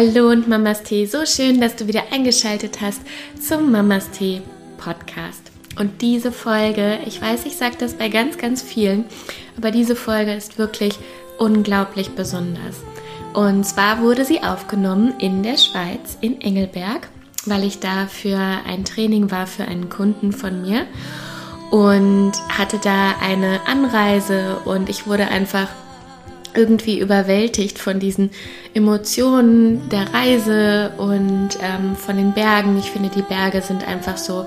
Hallo und Mamas Tee, so schön, dass du wieder eingeschaltet hast zum Mamas Tee Podcast. Und diese Folge, ich weiß, ich sage das bei ganz, ganz vielen, aber diese Folge ist wirklich unglaublich besonders. Und zwar wurde sie aufgenommen in der Schweiz, in Engelberg, weil ich da für ein Training war für einen Kunden von mir und hatte da eine Anreise und ich wurde einfach irgendwie überwältigt von diesen Emotionen der Reise und ähm, von den Bergen. Ich finde, die Berge sind einfach so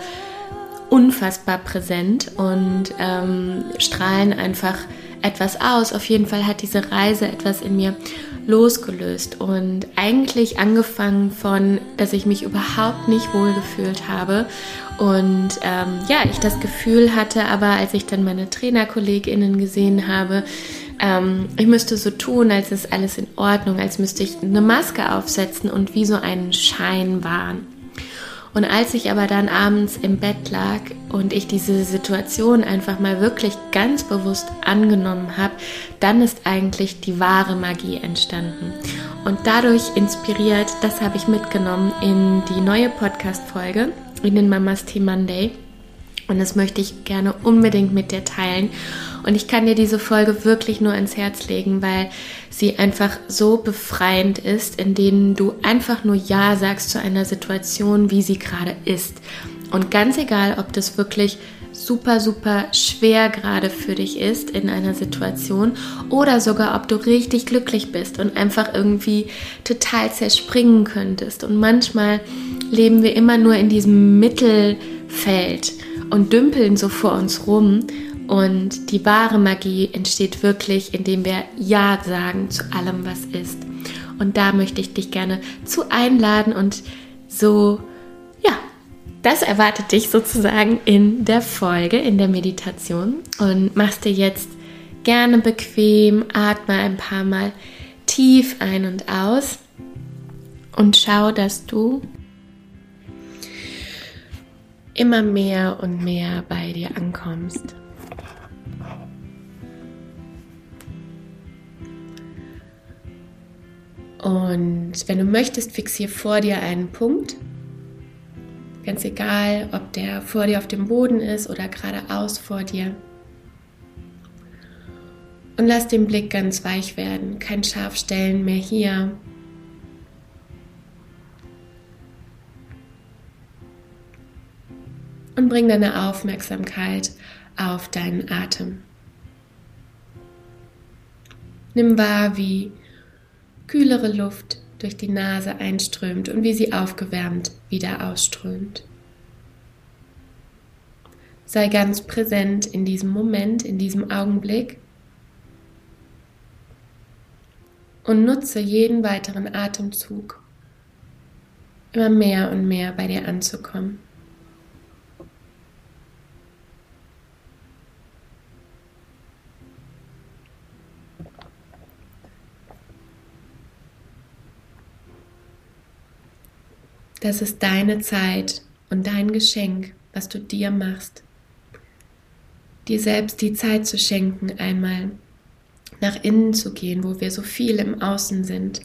unfassbar präsent und ähm, strahlen einfach etwas aus. Auf jeden Fall hat diese Reise etwas in mir losgelöst und eigentlich angefangen von, dass ich mich überhaupt nicht wohl gefühlt habe und ähm, ja, ich das Gefühl hatte, aber als ich dann meine Trainerkolleginnen gesehen habe, ähm, ich müsste so tun, als ist alles in Ordnung, als müsste ich eine Maske aufsetzen und wie so einen Schein wahren. Und als ich aber dann abends im Bett lag und ich diese Situation einfach mal wirklich ganz bewusst angenommen habe, dann ist eigentlich die wahre Magie entstanden. Und dadurch inspiriert, das habe ich mitgenommen in die neue Podcast-Folge, in den Mamas Tea Monday. Und das möchte ich gerne unbedingt mit dir teilen. Und ich kann dir diese Folge wirklich nur ans Herz legen, weil sie einfach so befreiend ist, in denen du einfach nur Ja sagst zu einer Situation, wie sie gerade ist. Und ganz egal, ob das wirklich super, super schwer gerade für dich ist in einer Situation oder sogar, ob du richtig glücklich bist und einfach irgendwie total zerspringen könntest. Und manchmal leben wir immer nur in diesem Mittelfeld und dümpeln so vor uns rum und die wahre Magie entsteht wirklich, indem wir Ja sagen zu allem, was ist. Und da möchte ich dich gerne zu einladen und so, ja, das erwartet dich sozusagen in der Folge, in der Meditation. Und machst dir jetzt gerne bequem, atme ein paar Mal tief ein und aus und schau, dass du immer mehr und mehr bei dir ankommst. Und wenn du möchtest, fixier vor dir einen Punkt. Ganz egal, ob der vor dir auf dem Boden ist oder geradeaus vor dir. Und lass den Blick ganz weich werden. Kein Scharfstellen mehr hier. Und bring deine Aufmerksamkeit auf deinen Atem. Nimm wahr, wie kühlere Luft durch die Nase einströmt und wie sie aufgewärmt wieder ausströmt. Sei ganz präsent in diesem Moment, in diesem Augenblick und nutze jeden weiteren Atemzug, immer mehr und mehr bei dir anzukommen. Das ist deine Zeit und dein Geschenk, was du dir machst. Dir selbst die Zeit zu schenken, einmal nach innen zu gehen, wo wir so viel im Außen sind.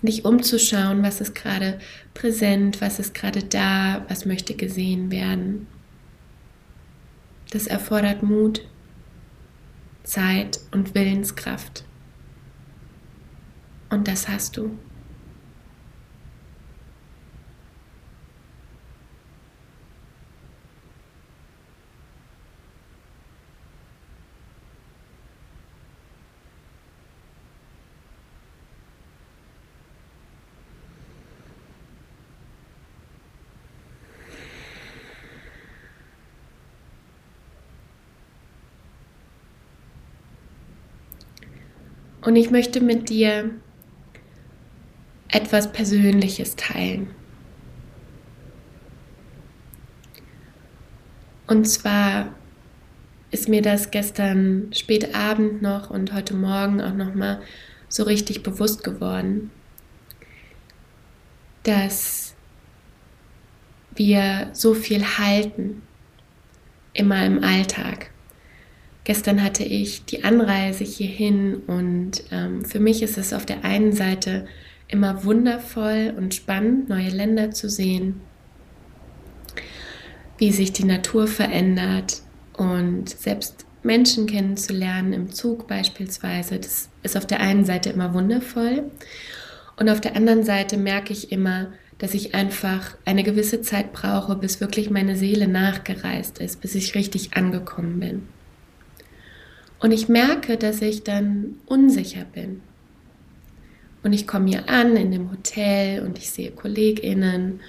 Dich umzuschauen, was ist gerade präsent, was ist gerade da, was möchte gesehen werden. Das erfordert Mut, Zeit und Willenskraft. Und das hast du. Und ich möchte mit dir etwas Persönliches teilen. Und zwar ist mir das gestern spät Abend noch und heute Morgen auch noch mal so richtig bewusst geworden, dass wir so viel halten immer im Alltag, Gestern hatte ich die Anreise hierhin und ähm, für mich ist es auf der einen Seite immer wundervoll und spannend, neue Länder zu sehen, wie sich die Natur verändert und selbst Menschen kennenzulernen im Zug beispielsweise. Das ist auf der einen Seite immer wundervoll und auf der anderen Seite merke ich immer, dass ich einfach eine gewisse Zeit brauche, bis wirklich meine Seele nachgereist ist, bis ich richtig angekommen bin. Und ich merke, dass ich dann unsicher bin. Und ich komme hier an in dem Hotel und ich sehe KollegInnen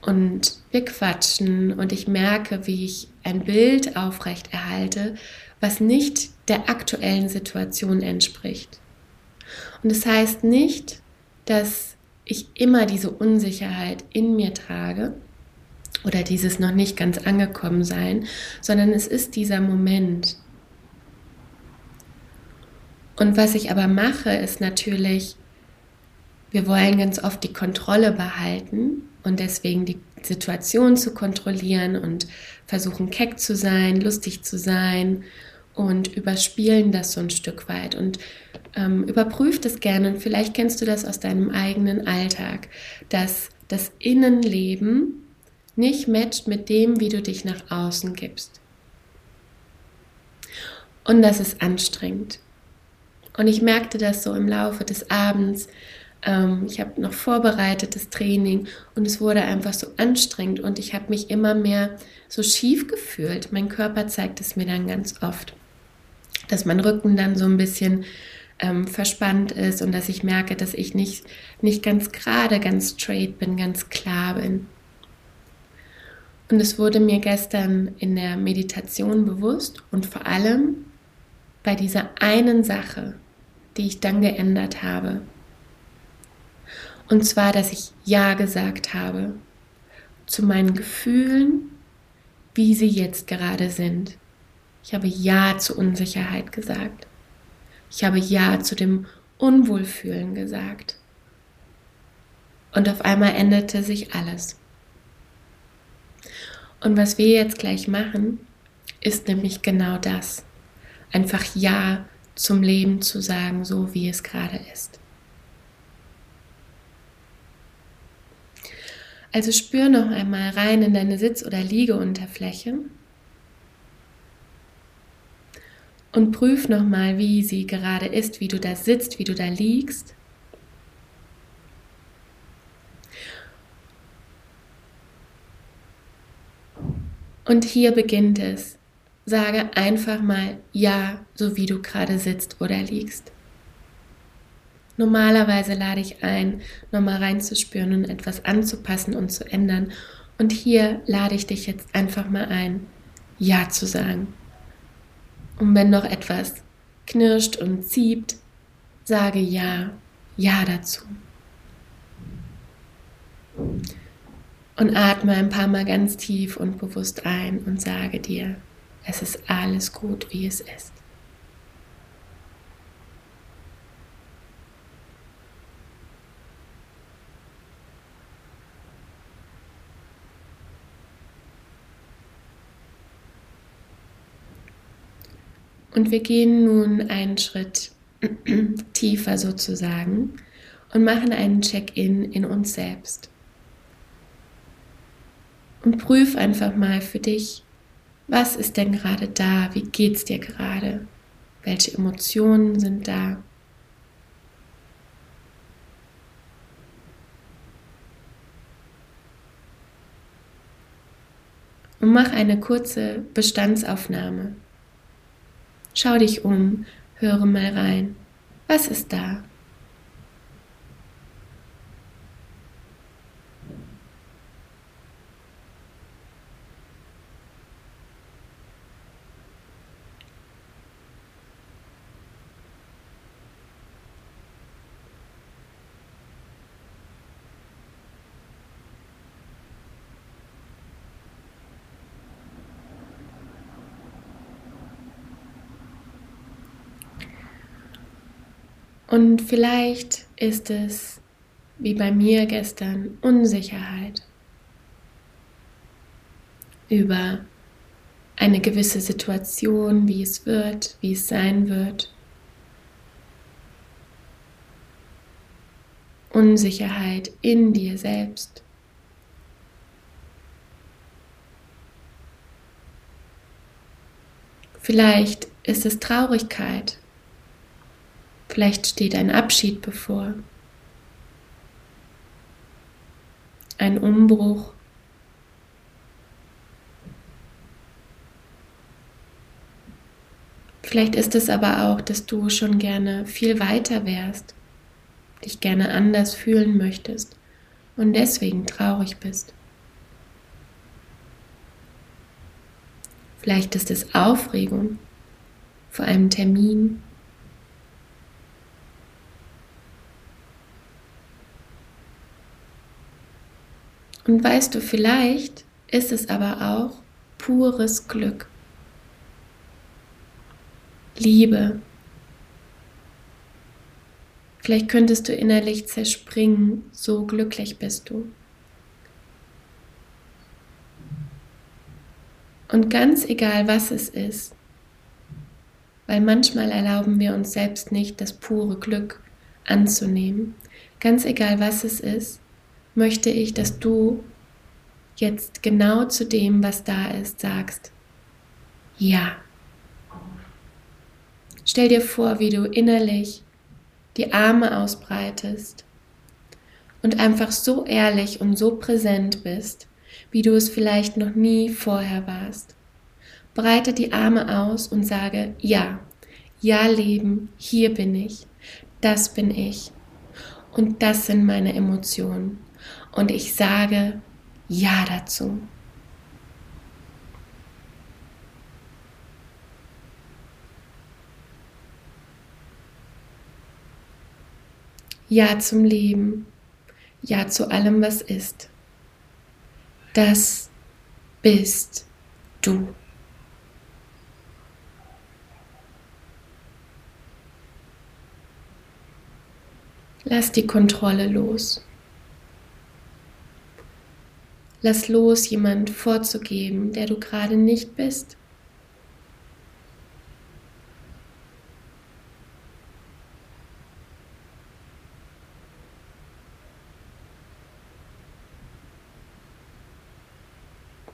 und wir quatschen und ich merke, wie ich ein Bild aufrecht erhalte, was nicht der aktuellen Situation entspricht. Und es das heißt nicht, dass ich immer diese Unsicherheit in mir trage oder dieses noch nicht ganz angekommen sein, sondern es ist dieser Moment, und was ich aber mache, ist natürlich, wir wollen ganz oft die Kontrolle behalten und deswegen die Situation zu kontrollieren und versuchen keck zu sein, lustig zu sein und überspielen das so ein Stück weit und ähm, überprüft es gerne. Und vielleicht kennst du das aus deinem eigenen Alltag, dass das Innenleben nicht matcht mit dem, wie du dich nach außen gibst. Und das ist anstrengend. Und ich merkte das so im Laufe des Abends. Ähm, ich habe noch vorbereitetes Training und es wurde einfach so anstrengend und ich habe mich immer mehr so schief gefühlt. Mein Körper zeigt es mir dann ganz oft, dass mein Rücken dann so ein bisschen ähm, verspannt ist und dass ich merke, dass ich nicht, nicht ganz gerade, ganz straight bin, ganz klar bin. Und es wurde mir gestern in der Meditation bewusst und vor allem bei dieser einen Sache, die ich dann geändert habe. Und zwar, dass ich Ja gesagt habe zu meinen Gefühlen, wie sie jetzt gerade sind. Ich habe Ja zur Unsicherheit gesagt. Ich habe Ja zu dem Unwohlfühlen gesagt. Und auf einmal änderte sich alles. Und was wir jetzt gleich machen, ist nämlich genau das. Einfach Ja zum Leben zu sagen, so wie es gerade ist. Also spür noch einmal rein in deine Sitz- oder Liegeunterfläche und prüf noch mal, wie sie gerade ist, wie du da sitzt, wie du da liegst. Und hier beginnt es. Sage einfach mal Ja, so wie du gerade sitzt oder liegst. Normalerweise lade ich ein, nochmal reinzuspüren und etwas anzupassen und zu ändern. Und hier lade ich dich jetzt einfach mal ein, Ja zu sagen. Und wenn noch etwas knirscht und zieht, sage Ja, Ja dazu. Und atme ein paar Mal ganz tief und bewusst ein und sage dir, es ist alles gut, wie es ist. Und wir gehen nun einen Schritt tiefer sozusagen und machen einen Check-in in uns selbst. Und prüf einfach mal für dich, was ist denn gerade da? Wie geht es dir gerade? Welche Emotionen sind da? Und mach eine kurze Bestandsaufnahme. Schau dich um, höre mal rein. Was ist da? Und vielleicht ist es, wie bei mir gestern, Unsicherheit über eine gewisse Situation, wie es wird, wie es sein wird. Unsicherheit in dir selbst. Vielleicht ist es Traurigkeit. Vielleicht steht ein Abschied bevor. Ein Umbruch. Vielleicht ist es aber auch, dass du schon gerne viel weiter wärst, dich gerne anders fühlen möchtest und deswegen traurig bist. Vielleicht ist es Aufregung vor einem Termin. Und weißt du, vielleicht ist es aber auch pures Glück. Liebe. Vielleicht könntest du innerlich zerspringen, so glücklich bist du. Und ganz egal, was es ist, weil manchmal erlauben wir uns selbst nicht, das pure Glück anzunehmen. Ganz egal, was es ist, möchte ich, dass du jetzt genau zu dem, was da ist, sagst, ja. Stell dir vor, wie du innerlich die Arme ausbreitest und einfach so ehrlich und so präsent bist, wie du es vielleicht noch nie vorher warst. Breite die Arme aus und sage, ja, ja Leben, hier bin ich, das bin ich und das sind meine Emotionen. Und ich sage ja dazu. Ja zum Leben, ja zu allem, was ist. Das bist du. Lass die Kontrolle los. Lass los, jemand vorzugeben, der du gerade nicht bist.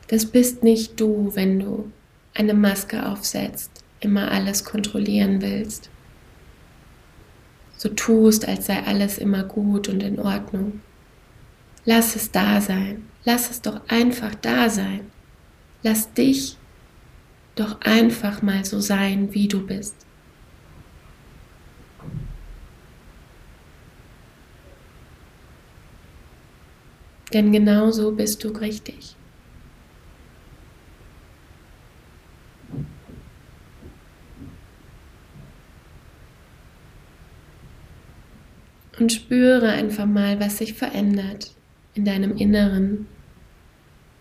Das bist nicht du, wenn du eine Maske aufsetzt, immer alles kontrollieren willst. So tust, als sei alles immer gut und in Ordnung. Lass es da sein. Lass es doch einfach da sein. Lass dich doch einfach mal so sein, wie du bist. Denn genau so bist du richtig. Und spüre einfach mal, was sich verändert in deinem Inneren,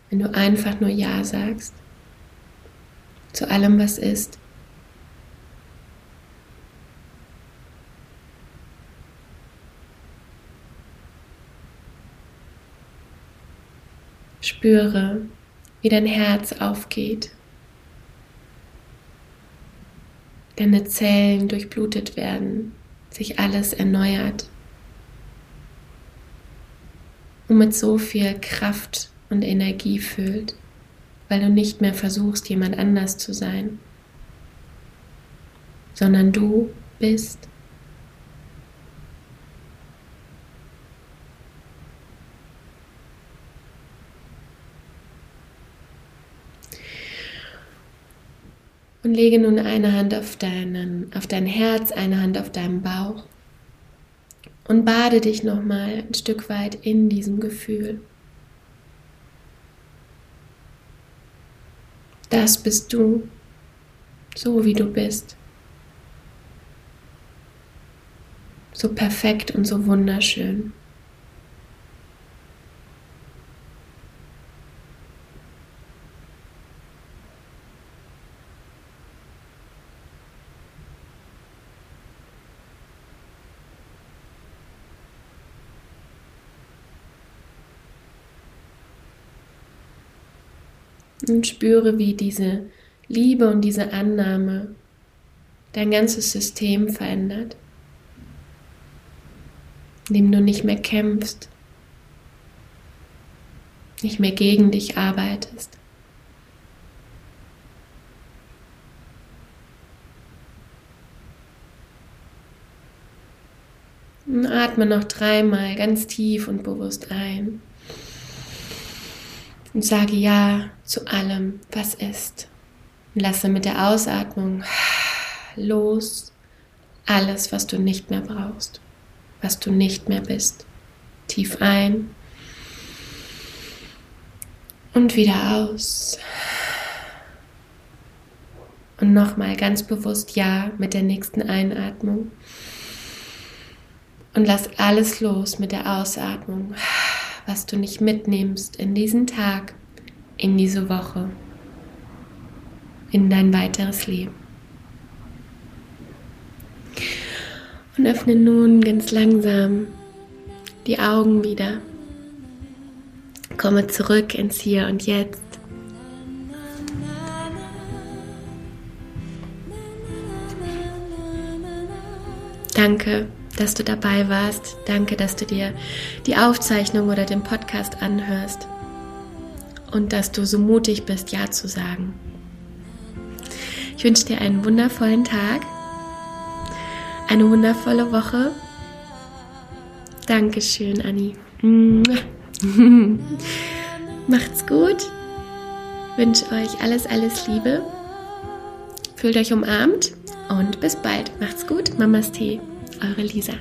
wenn du einfach nur Ja sagst zu allem, was ist. Spüre, wie dein Herz aufgeht, deine Zellen durchblutet werden, sich alles erneuert und mit so viel Kraft und Energie füllt, weil du nicht mehr versuchst, jemand anders zu sein, sondern du bist. Und lege nun eine Hand auf, deinen, auf dein Herz, eine Hand auf deinen Bauch und bade dich nochmal ein Stück weit in diesem Gefühl. Das bist du, so wie du bist. So perfekt und so wunderschön. Und spüre, wie diese Liebe und diese Annahme dein ganzes System verändert, indem du nicht mehr kämpfst, nicht mehr gegen dich arbeitest. Und atme noch dreimal ganz tief und bewusst ein und sage Ja zu allem, was ist. Und lasse mit der Ausatmung los alles, was du nicht mehr brauchst, was du nicht mehr bist. Tief ein und wieder aus. Und nochmal ganz bewusst Ja mit der nächsten Einatmung. Und lass alles los mit der Ausatmung, was du nicht mitnimmst in diesen Tag, in diese Woche, in dein weiteres Leben. Und öffne nun ganz langsam die Augen wieder. Komme zurück ins Hier und Jetzt. Danke dass du dabei warst. Danke, dass du dir die Aufzeichnung oder den Podcast anhörst und dass du so mutig bist, Ja zu sagen. Ich wünsche dir einen wundervollen Tag, eine wundervolle Woche. Dankeschön, Anni. Macht's gut. Wünsche euch alles, alles Liebe. Fühlt euch umarmt und bis bald. Macht's gut. Mamas Tee eure Lisa.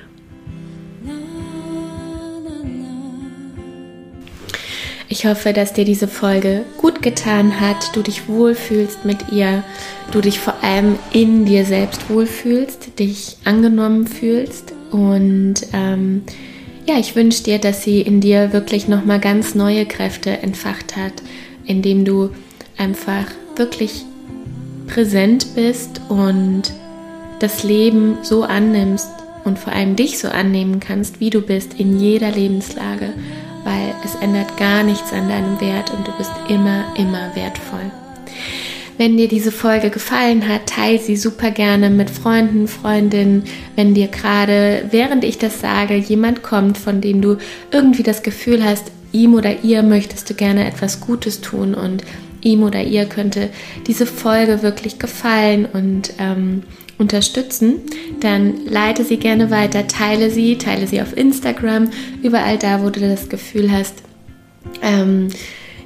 Ich hoffe, dass dir diese Folge gut getan hat, du dich wohlfühlst mit ihr, du dich vor allem in dir selbst wohlfühlst, dich angenommen fühlst und ähm, ja, ich wünsche dir, dass sie in dir wirklich nochmal ganz neue Kräfte entfacht hat, indem du einfach wirklich präsent bist und das Leben so annimmst, und vor allem dich so annehmen kannst, wie du bist in jeder Lebenslage, weil es ändert gar nichts an deinem Wert und du bist immer, immer wertvoll. Wenn dir diese Folge gefallen hat, teile sie super gerne mit Freunden, Freundinnen. Wenn dir gerade, während ich das sage, jemand kommt, von dem du irgendwie das Gefühl hast, ihm oder ihr möchtest du gerne etwas Gutes tun und ihm oder ihr könnte diese Folge wirklich gefallen und ähm, unterstützen, dann leite sie gerne weiter, teile sie, teile sie auf Instagram, überall da, wo du das Gefühl hast, ähm,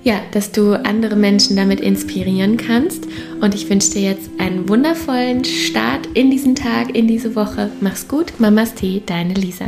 ja, dass du andere Menschen damit inspirieren kannst. Und ich wünsche dir jetzt einen wundervollen Start in diesen Tag, in diese Woche. Mach's gut, Mamas Tee, deine Lisa.